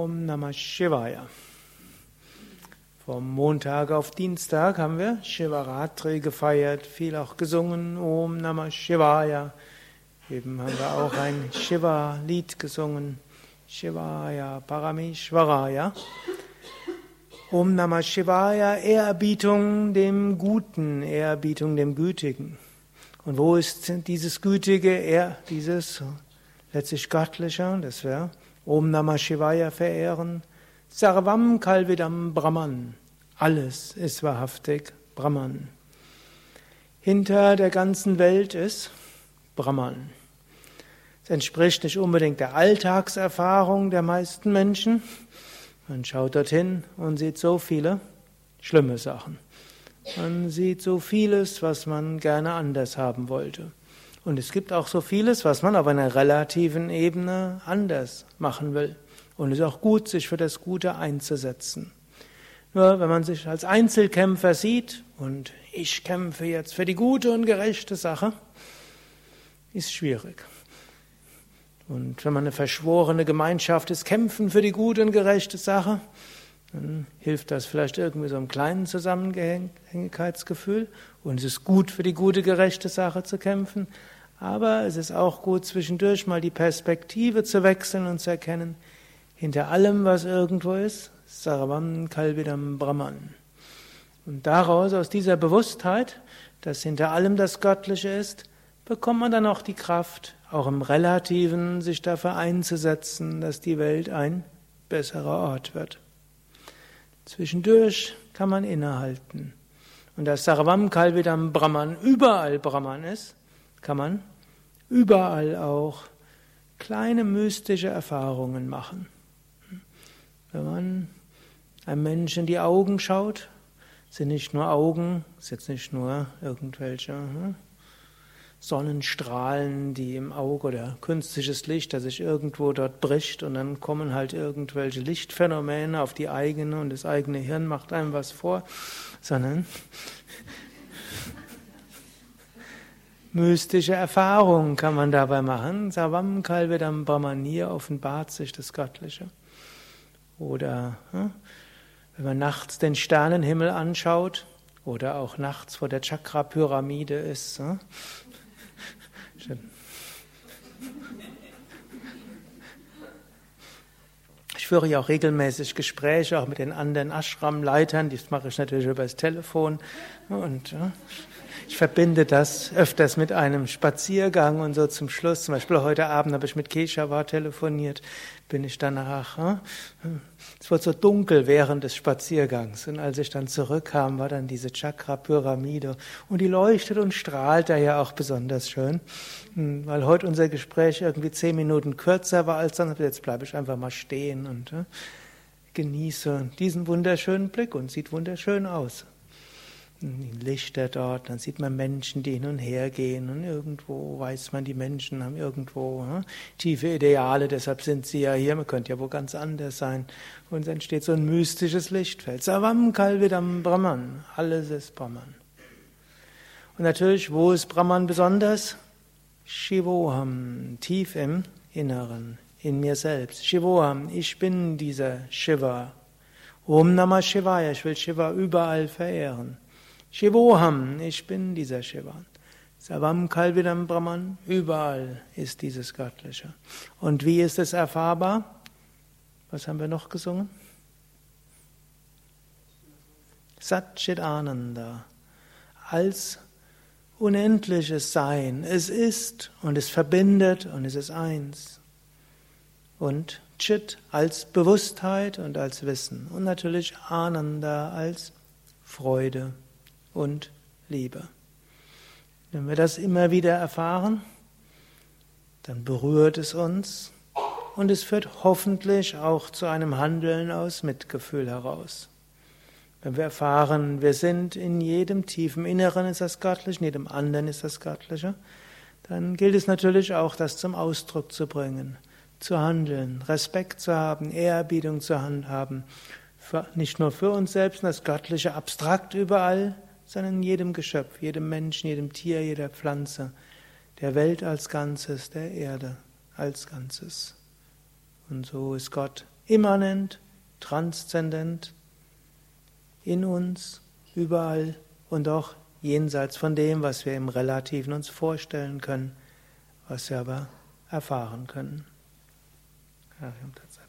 Om Namah Shivaya. Vom Montag auf Dienstag haben wir Shivaratri gefeiert, viel auch gesungen, Om Namah Shivaya. Eben haben wir auch ein Shiva-Lied gesungen, Shivaya Parameshwaraya. Om Namah Shivaya, Ehrerbietung dem Guten, Ehrerbietung dem Gütigen. Und wo ist dieses Gütige, er, dieses letztlich Göttliche, das wir Om Namah Shivaya verehren? Sarvam Kalvidam Brahman. Alles ist wahrhaftig Brahman. Hinter der ganzen Welt ist Brahman. Es entspricht nicht unbedingt der Alltagserfahrung der meisten Menschen. Man schaut dorthin und sieht so viele schlimme Sachen. Man sieht so vieles, was man gerne anders haben wollte. Und es gibt auch so vieles, was man auf einer relativen Ebene anders machen will. Und es ist auch gut, sich für das Gute einzusetzen. Nur wenn man sich als Einzelkämpfer sieht und ich kämpfe jetzt für die gute und gerechte Sache, ist schwierig. Und wenn man eine verschworene Gemeinschaft ist, kämpfen für die gute und gerechte Sache, dann hilft das vielleicht irgendwie so einem kleinen Zusammengehörigkeitsgefühl. Und es ist gut für die gute, gerechte Sache zu kämpfen. Aber es ist auch gut, zwischendurch mal die Perspektive zu wechseln und zu erkennen, hinter allem, was irgendwo ist, Sarvam Kalvidam Brahman. Und daraus, aus dieser Bewusstheit, dass hinter allem das Göttliche ist, bekommt man dann auch die Kraft, auch im Relativen sich dafür einzusetzen, dass die Welt ein besserer Ort wird. Zwischendurch kann man innehalten. Und da Sarvam Kalvidam Brahman überall Brahman ist, kann man überall auch kleine mystische Erfahrungen machen. Wenn man einem Menschen in die Augen schaut, sind nicht nur Augen, ist jetzt nicht nur irgendwelche hm, Sonnenstrahlen, die im Auge oder künstliches Licht, das sich irgendwo dort bricht und dann kommen halt irgendwelche Lichtphänomene auf die eigene und das eigene Hirn macht einem was vor, sondern mystische Erfahrungen kann man dabei machen. Savam Kalvedam Brahmanir offenbart sich das Göttliche. Oder hm, wenn man nachts den Sternenhimmel anschaut oder auch nachts vor der Chakra-Pyramide ist, hm, ich führe ja auch regelmäßig Gespräche, auch mit den anderen Ashram-Leitern, das mache ich natürlich über das Telefon. Und ich verbinde das öfters mit einem Spaziergang und so zum Schluss. Zum Beispiel heute Abend habe ich mit Keshavar telefoniert, bin ich danach. Es wurde so dunkel während des Spaziergangs. Und als ich dann zurückkam, war dann diese Chakra-Pyramide. Und die leuchtet und strahlt da ja auch besonders schön. Hm, weil heute unser Gespräch irgendwie zehn Minuten kürzer war als sonst. Jetzt bleibe ich einfach mal stehen und genieße diesen wunderschönen Blick und sieht wunderschön aus. Lichter dort, dann sieht man Menschen, die hin und her gehen und irgendwo weiß man, die Menschen haben irgendwo hm, tiefe Ideale, deshalb sind sie ja hier, man könnte ja wohl ganz anders sein. Und dann entsteht so ein mystisches Lichtfeld. Savam Kalvidam Brahman, alles ist Brahman. Und natürlich, wo ist Brahman besonders? Shivoham, tief im Inneren, in mir selbst. Shivoham, ich bin dieser Shiva. Om Namah Shivaya, ich will Shiva überall verehren. Shivoham, ich bin dieser Shiva. Savam Kalvidam Brahman, überall ist dieses Göttliche. Und wie ist es erfahrbar? Was haben wir noch gesungen? Satchit Ananda. Als unendliches Sein. Es ist und es verbindet und es ist eins. Und Chit als Bewusstheit und als Wissen. Und natürlich Ananda als Freude und Liebe. Wenn wir das immer wieder erfahren, dann berührt es uns und es führt hoffentlich auch zu einem Handeln aus Mitgefühl heraus. Wenn wir erfahren, wir sind in jedem tiefen Inneren ist das Göttliche, in jedem anderen ist das Göttliche, dann gilt es natürlich auch, das zum Ausdruck zu bringen, zu handeln, Respekt zu haben, Ehrerbietung zu haben, nicht nur für uns selbst, das Göttliche abstrakt überall, sondern in jedem Geschöpf, jedem Menschen, jedem Tier, jeder Pflanze, der Welt als Ganzes, der Erde als Ganzes. Und so ist Gott immanent, transzendent in uns, überall und auch jenseits von dem, was wir im Relativen uns vorstellen können, was wir aber erfahren können. Harium Tatsat.